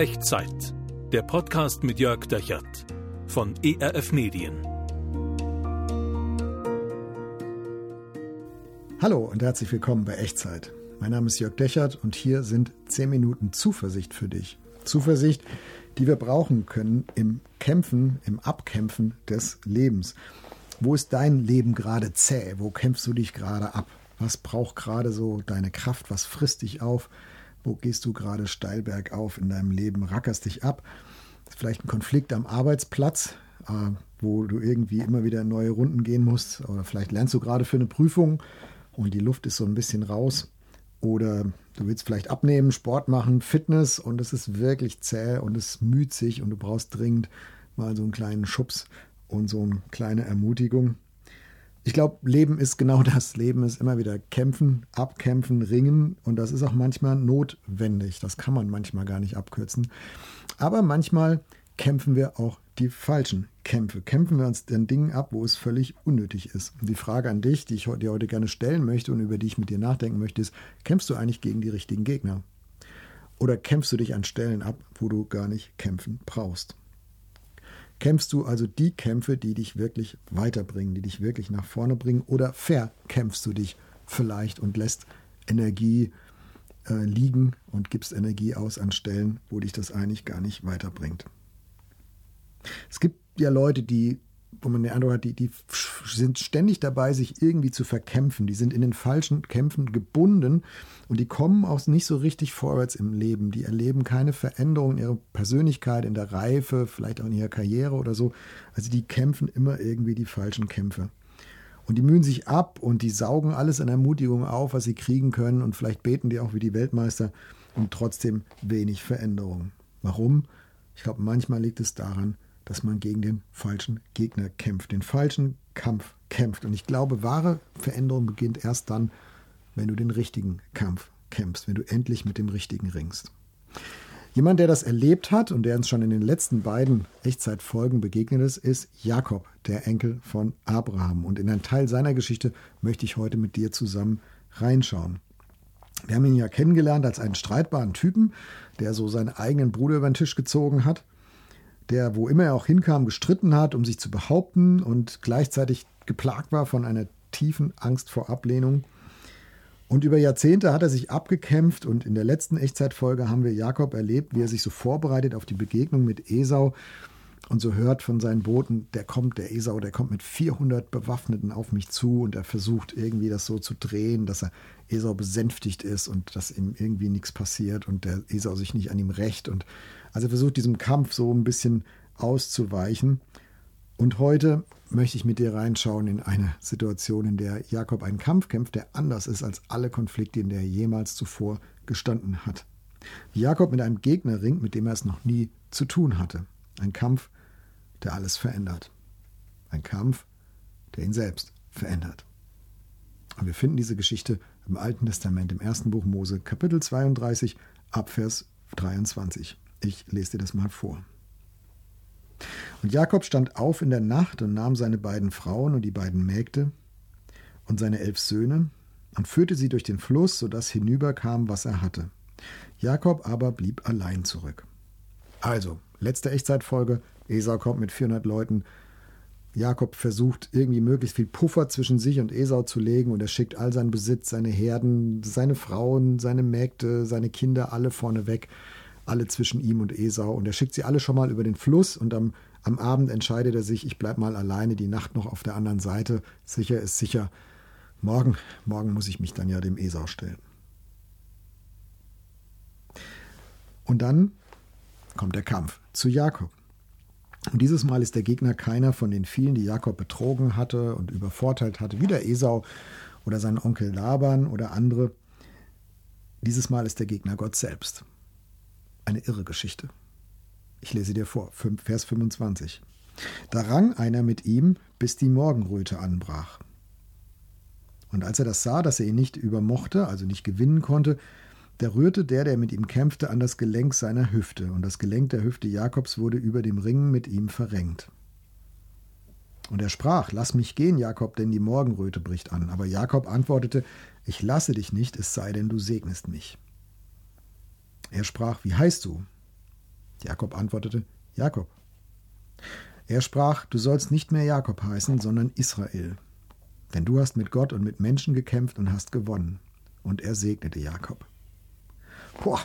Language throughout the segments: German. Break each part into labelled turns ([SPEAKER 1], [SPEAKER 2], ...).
[SPEAKER 1] Echtzeit. Der Podcast mit Jörg Dechert von ERF Medien.
[SPEAKER 2] Hallo und herzlich willkommen bei Echtzeit. Mein Name ist Jörg Dechert und hier sind 10 Minuten Zuversicht für dich. Zuversicht, die wir brauchen können im Kämpfen, im Abkämpfen des Lebens. Wo ist dein Leben gerade zäh? Wo kämpfst du dich gerade ab? Was braucht gerade so deine Kraft? Was frisst dich auf? Wo gehst du gerade steil bergauf in deinem Leben? Rackerst dich ab? Vielleicht ein Konflikt am Arbeitsplatz, äh, wo du irgendwie immer wieder neue Runden gehen musst. Oder vielleicht lernst du gerade für eine Prüfung und die Luft ist so ein bisschen raus. Oder du willst vielleicht abnehmen, Sport machen, Fitness und es ist wirklich zäh und es müht sich und du brauchst dringend mal so einen kleinen Schubs und so eine kleine Ermutigung. Ich glaube, Leben ist genau das. Leben ist immer wieder kämpfen, abkämpfen, ringen und das ist auch manchmal notwendig. Das kann man manchmal gar nicht abkürzen. Aber manchmal kämpfen wir auch die falschen Kämpfe. Kämpfen wir uns den Dingen ab, wo es völlig unnötig ist. Und die Frage an dich, die ich dir heute gerne stellen möchte und über die ich mit dir nachdenken möchte, ist, kämpfst du eigentlich gegen die richtigen Gegner? Oder kämpfst du dich an Stellen ab, wo du gar nicht kämpfen brauchst? Kämpfst du also die Kämpfe, die dich wirklich weiterbringen, die dich wirklich nach vorne bringen? Oder verkämpfst du dich vielleicht und lässt Energie äh, liegen und gibst Energie aus an Stellen, wo dich das eigentlich gar nicht weiterbringt? Es gibt ja Leute, die wo man den Eindruck hat, die, die sind ständig dabei, sich irgendwie zu verkämpfen. Die sind in den falschen Kämpfen gebunden und die kommen auch nicht so richtig vorwärts im Leben. Die erleben keine Veränderung in ihrer Persönlichkeit, in der Reife, vielleicht auch in ihrer Karriere oder so. Also die kämpfen immer irgendwie die falschen Kämpfe. Und die mühen sich ab und die saugen alles an Ermutigung auf, was sie kriegen können und vielleicht beten die auch wie die Weltmeister und trotzdem wenig Veränderung. Warum? Ich glaube, manchmal liegt es daran, dass man gegen den falschen Gegner kämpft, den falschen Kampf kämpft. Und ich glaube, wahre Veränderung beginnt erst dann, wenn du den richtigen Kampf kämpfst, wenn du endlich mit dem Richtigen ringst. Jemand, der das erlebt hat und der uns schon in den letzten beiden Echtzeitfolgen begegnet ist, ist Jakob, der Enkel von Abraham. Und in einen Teil seiner Geschichte möchte ich heute mit dir zusammen reinschauen. Wir haben ihn ja kennengelernt als einen streitbaren Typen, der so seinen eigenen Bruder über den Tisch gezogen hat der, wo immer er auch hinkam, gestritten hat, um sich zu behaupten und gleichzeitig geplagt war von einer tiefen Angst vor Ablehnung. Und über Jahrzehnte hat er sich abgekämpft und in der letzten Echtzeitfolge haben wir Jakob erlebt, wie er sich so vorbereitet auf die Begegnung mit Esau und so hört von seinen Boten, der kommt, der Esau, der kommt mit 400 Bewaffneten auf mich zu und er versucht irgendwie das so zu drehen, dass er Esau besänftigt ist und dass ihm irgendwie nichts passiert und der Esau sich nicht an ihm rächt und also er versucht diesem Kampf so ein bisschen auszuweichen. Und heute möchte ich mit dir reinschauen in eine Situation, in der Jakob einen Kampf kämpft, der anders ist als alle Konflikte, in der er jemals zuvor gestanden hat. Jakob mit einem Gegner ringt, mit dem er es noch nie zu tun hatte. Ein Kampf, der alles verändert. Ein Kampf, der ihn selbst verändert. Und wir finden diese Geschichte im Alten Testament, im ersten Buch Mose, Kapitel 32, Abvers 23. Ich lese dir das mal vor. Und Jakob stand auf in der Nacht und nahm seine beiden Frauen und die beiden Mägde und seine elf Söhne und führte sie durch den Fluss, sodass hinüberkam, was er hatte. Jakob aber blieb allein zurück. Also, letzte Echtzeitfolge. Esau kommt mit 400 Leuten. Jakob versucht irgendwie möglichst viel Puffer zwischen sich und Esau zu legen und er schickt all seinen Besitz, seine Herden, seine Frauen, seine Mägde, seine Kinder alle vorne weg alle zwischen ihm und Esau. Und er schickt sie alle schon mal über den Fluss und am, am Abend entscheidet er sich, ich bleibe mal alleine, die Nacht noch auf der anderen Seite. Sicher ist sicher. Morgen, morgen muss ich mich dann ja dem Esau stellen. Und dann kommt der Kampf zu Jakob. Und dieses Mal ist der Gegner keiner von den vielen, die Jakob betrogen hatte und übervorteilt hatte, wie der Esau oder sein Onkel Laban oder andere. Dieses Mal ist der Gegner Gott selbst eine irre Geschichte. Ich lese dir vor, Vers 25. Da rang einer mit ihm, bis die Morgenröte anbrach. Und als er das sah, dass er ihn nicht übermochte, also nicht gewinnen konnte, da rührte der, der mit ihm kämpfte, an das Gelenk seiner Hüfte, und das Gelenk der Hüfte Jakobs wurde über dem Ringen mit ihm verrenkt. Und er sprach, Lass mich gehen, Jakob, denn die Morgenröte bricht an. Aber Jakob antwortete, Ich lasse dich nicht, es sei denn, du segnest mich. Er sprach, wie heißt du? Jakob antwortete, Jakob. Er sprach, du sollst nicht mehr Jakob heißen, sondern Israel. Denn du hast mit Gott und mit Menschen gekämpft und hast gewonnen. Und er segnete Jakob. Boah,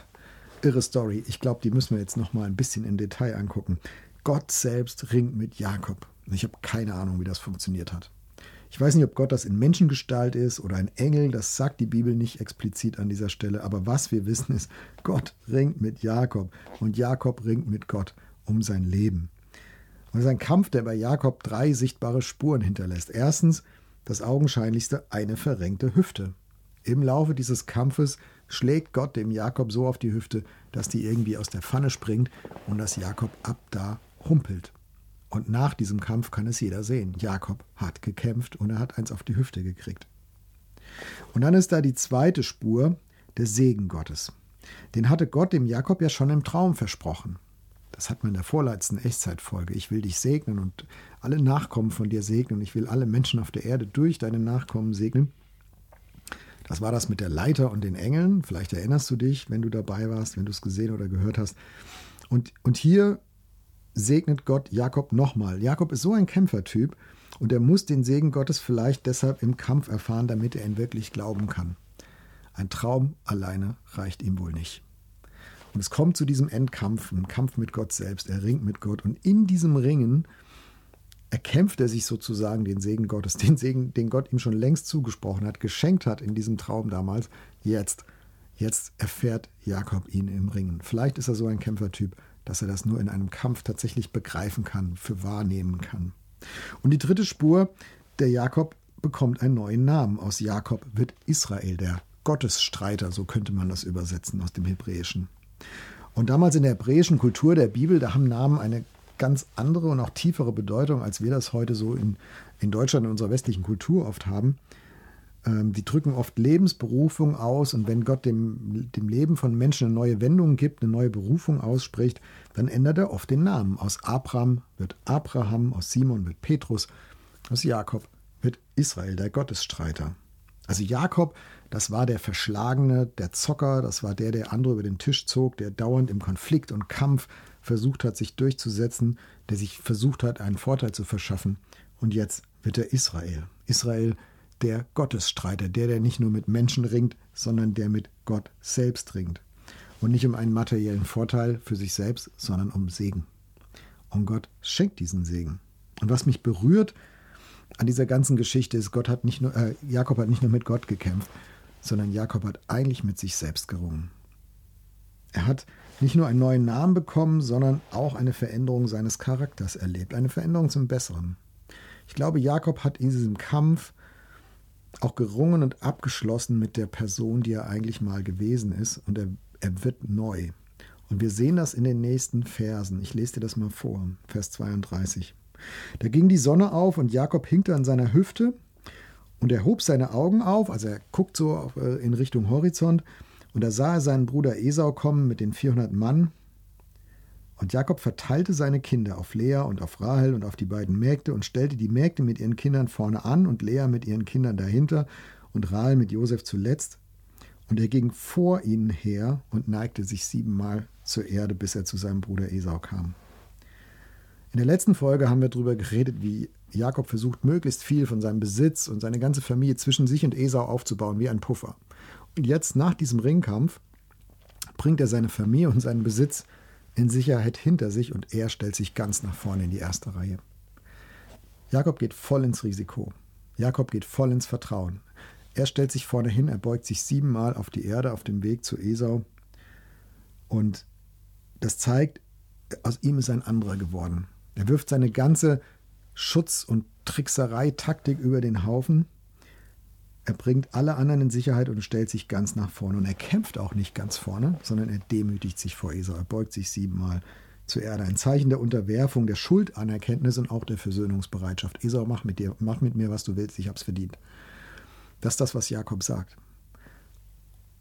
[SPEAKER 2] irre Story. Ich glaube, die müssen wir jetzt noch mal ein bisschen im Detail angucken. Gott selbst ringt mit Jakob. Ich habe keine Ahnung, wie das funktioniert hat. Ich weiß nicht, ob Gott das in Menschengestalt ist oder ein Engel, das sagt die Bibel nicht explizit an dieser Stelle, aber was wir wissen ist, Gott ringt mit Jakob und Jakob ringt mit Gott um sein Leben. Und es ist ein Kampf, der bei Jakob drei sichtbare Spuren hinterlässt. Erstens, das augenscheinlichste, eine verrenkte Hüfte. Im Laufe dieses Kampfes schlägt Gott dem Jakob so auf die Hüfte, dass die irgendwie aus der Pfanne springt und dass Jakob ab da humpelt. Und nach diesem Kampf kann es jeder sehen. Jakob hat gekämpft und er hat eins auf die Hüfte gekriegt. Und dann ist da die zweite Spur, der Segen Gottes. Den hatte Gott dem Jakob ja schon im Traum versprochen. Das hat man in der vorletzten Echtzeitfolge. Ich will dich segnen und alle Nachkommen von dir segnen. Ich will alle Menschen auf der Erde durch deine Nachkommen segnen. Das war das mit der Leiter und den Engeln. Vielleicht erinnerst du dich, wenn du dabei warst, wenn du es gesehen oder gehört hast. Und, und hier segnet Gott Jakob nochmal. Jakob ist so ein Kämpfertyp und er muss den Segen Gottes vielleicht deshalb im Kampf erfahren, damit er ihn wirklich glauben kann. Ein Traum alleine reicht ihm wohl nicht. Und es kommt zu diesem Endkampf, ein Kampf mit Gott selbst. Er ringt mit Gott und in diesem Ringen erkämpft er sich sozusagen den Segen Gottes, den Segen, den Gott ihm schon längst zugesprochen hat, geschenkt hat in diesem Traum damals. Jetzt, jetzt erfährt Jakob ihn im Ringen. Vielleicht ist er so ein Kämpfertyp, dass er das nur in einem Kampf tatsächlich begreifen kann, für wahrnehmen kann. Und die dritte Spur, der Jakob bekommt einen neuen Namen. Aus Jakob wird Israel, der Gottesstreiter, so könnte man das übersetzen aus dem Hebräischen. Und damals in der hebräischen Kultur der Bibel, da haben Namen eine ganz andere und auch tiefere Bedeutung, als wir das heute so in, in Deutschland in unserer westlichen Kultur oft haben. Ähm, die drücken oft Lebensberufung aus und wenn Gott dem, dem Leben von Menschen eine neue Wendung gibt, eine neue Berufung ausspricht, dann ändert er oft den Namen. Aus Abraham wird Abraham, aus Simon wird Petrus, aus Jakob wird Israel, der Gottesstreiter. Also Jakob, das war der Verschlagene, der Zocker, das war der, der andere über den Tisch zog, der dauernd im Konflikt und Kampf versucht hat, sich durchzusetzen, der sich versucht hat, einen Vorteil zu verschaffen. Und jetzt wird er Israel. Israel, der Gottesstreiter, der, der nicht nur mit Menschen ringt, sondern der mit Gott selbst ringt. Und nicht um einen materiellen Vorteil für sich selbst, sondern um Segen. Und Gott schenkt diesen Segen. Und was mich berührt an dieser ganzen Geschichte ist, Gott hat nicht nur, äh, Jakob hat nicht nur mit Gott gekämpft, sondern Jakob hat eigentlich mit sich selbst gerungen. Er hat nicht nur einen neuen Namen bekommen, sondern auch eine Veränderung seines Charakters erlebt, eine Veränderung zum Besseren. Ich glaube, Jakob hat in diesem Kampf auch gerungen und abgeschlossen mit der Person, die er eigentlich mal gewesen ist, und er, er wird neu. Und wir sehen das in den nächsten Versen. Ich lese dir das mal vor, Vers 32. Da ging die Sonne auf und Jakob hinkte an seiner Hüfte und er hob seine Augen auf, also er guckt so äh, in Richtung Horizont und da sah er seinen Bruder Esau kommen mit den 400 Mann. Und Jakob verteilte seine Kinder auf Lea und auf Rahel und auf die beiden Mägde und stellte die Mägde mit ihren Kindern vorne an und Lea mit ihren Kindern dahinter und Rahel mit Josef zuletzt. Und er ging vor ihnen her und neigte sich siebenmal zur Erde, bis er zu seinem Bruder Esau kam. In der letzten Folge haben wir darüber geredet, wie Jakob versucht, möglichst viel von seinem Besitz und seine ganze Familie zwischen sich und Esau aufzubauen, wie ein Puffer. Jetzt nach diesem Ringkampf bringt er seine Familie und seinen Besitz in Sicherheit hinter sich und er stellt sich ganz nach vorne in die erste Reihe. Jakob geht voll ins Risiko. Jakob geht voll ins Vertrauen. Er stellt sich vorne hin, er beugt sich siebenmal auf die Erde auf dem Weg zu Esau. Und das zeigt, aus ihm ist ein anderer geworden. Er wirft seine ganze Schutz- und Trickserei-Taktik über den Haufen er bringt alle anderen in Sicherheit und stellt sich ganz nach vorne. Und er kämpft auch nicht ganz vorne, sondern er demütigt sich vor Esau. Er beugt sich siebenmal zur Erde. Ein Zeichen der Unterwerfung, der Schuldanerkenntnis und auch der Versöhnungsbereitschaft. Esau, mach mit, dir, mach mit mir, was du willst, ich hab's verdient. Das ist das, was Jakob sagt.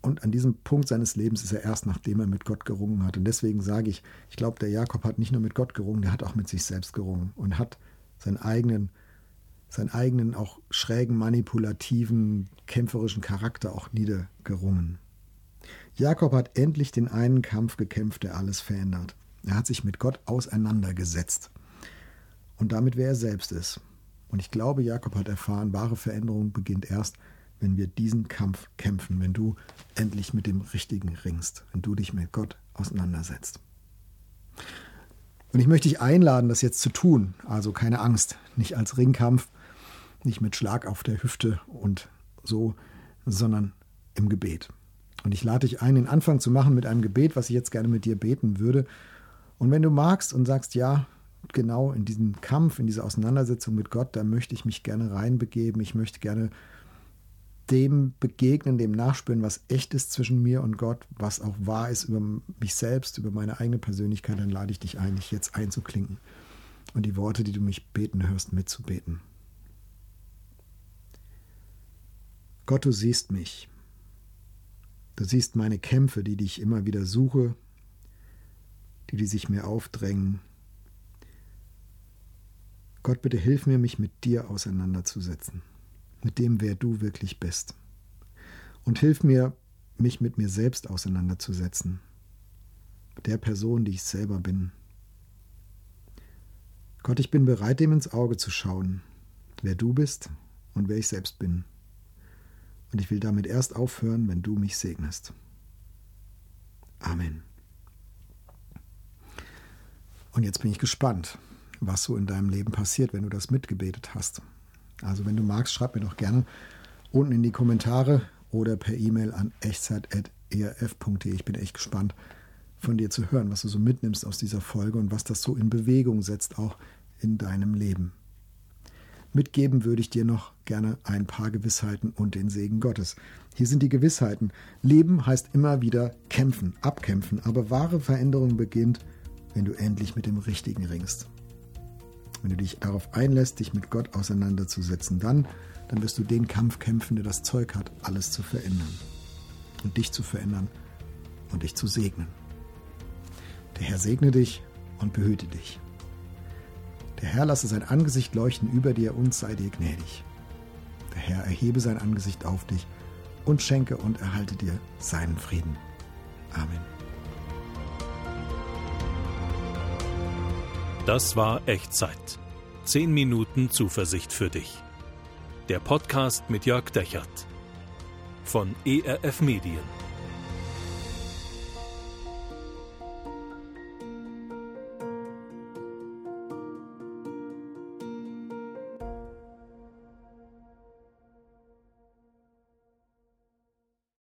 [SPEAKER 2] Und an diesem Punkt seines Lebens ist er erst, nachdem er mit Gott gerungen hat. Und deswegen sage ich, ich glaube, der Jakob hat nicht nur mit Gott gerungen, der hat auch mit sich selbst gerungen und hat seinen eigenen seinen eigenen auch schrägen, manipulativen, kämpferischen Charakter auch niedergerungen. Jakob hat endlich den einen Kampf gekämpft, der alles verändert. Er hat sich mit Gott auseinandergesetzt. Und damit, wer er selbst ist. Und ich glaube, Jakob hat erfahren, wahre Veränderung beginnt erst, wenn wir diesen Kampf kämpfen, wenn du endlich mit dem Richtigen ringst, wenn du dich mit Gott auseinandersetzt. Und ich möchte dich einladen, das jetzt zu tun. Also keine Angst, nicht als Ringkampf, nicht mit Schlag auf der Hüfte und so, sondern im Gebet. Und ich lade dich ein, den Anfang zu machen mit einem Gebet, was ich jetzt gerne mit dir beten würde. Und wenn du magst und sagst, ja, genau in diesen Kampf, in diese Auseinandersetzung mit Gott, da möchte ich mich gerne reinbegeben. Ich möchte gerne dem begegnen, dem nachspüren, was echt ist zwischen mir und Gott, was auch wahr ist über mich selbst, über meine eigene Persönlichkeit, dann lade ich dich ein, dich jetzt einzuklinken und die Worte, die du mich beten hörst, mitzubeten. Gott, du siehst mich. Du siehst meine Kämpfe, die dich immer wieder suche, die, die sich mir aufdrängen. Gott, bitte hilf mir, mich mit dir auseinanderzusetzen, mit dem, wer du wirklich bist. Und hilf mir, mich mit mir selbst auseinanderzusetzen, mit der Person, die ich selber bin. Gott, ich bin bereit, dem ins Auge zu schauen, wer du bist und wer ich selbst bin. Und ich will damit erst aufhören, wenn du mich segnest. Amen. Und jetzt bin ich gespannt, was so in deinem Leben passiert, wenn du das mitgebetet hast. Also wenn du magst, schreib mir doch gerne unten in die Kommentare oder per E-Mail an echtzeit.erf.de. Ich bin echt gespannt von dir zu hören, was du so mitnimmst aus dieser Folge und was das so in Bewegung setzt, auch in deinem Leben. Mitgeben würde ich dir noch gerne ein paar Gewissheiten und den Segen Gottes. Hier sind die Gewissheiten. Leben heißt immer wieder kämpfen, abkämpfen, aber wahre Veränderung beginnt, wenn du endlich mit dem Richtigen ringst. Wenn du dich darauf einlässt, dich mit Gott auseinanderzusetzen, dann, dann wirst du den Kampf kämpfen, der das Zeug hat, alles zu verändern. Und dich zu verändern und dich zu segnen. Der Herr segne dich und behüte dich. Der Herr lasse sein Angesicht leuchten über dir und sei dir gnädig. Der Herr erhebe sein Angesicht auf dich und schenke und erhalte dir seinen Frieden. Amen.
[SPEAKER 1] Das war Echtzeit. Zehn Minuten Zuversicht für dich. Der Podcast mit Jörg Dechert von ERF Medien.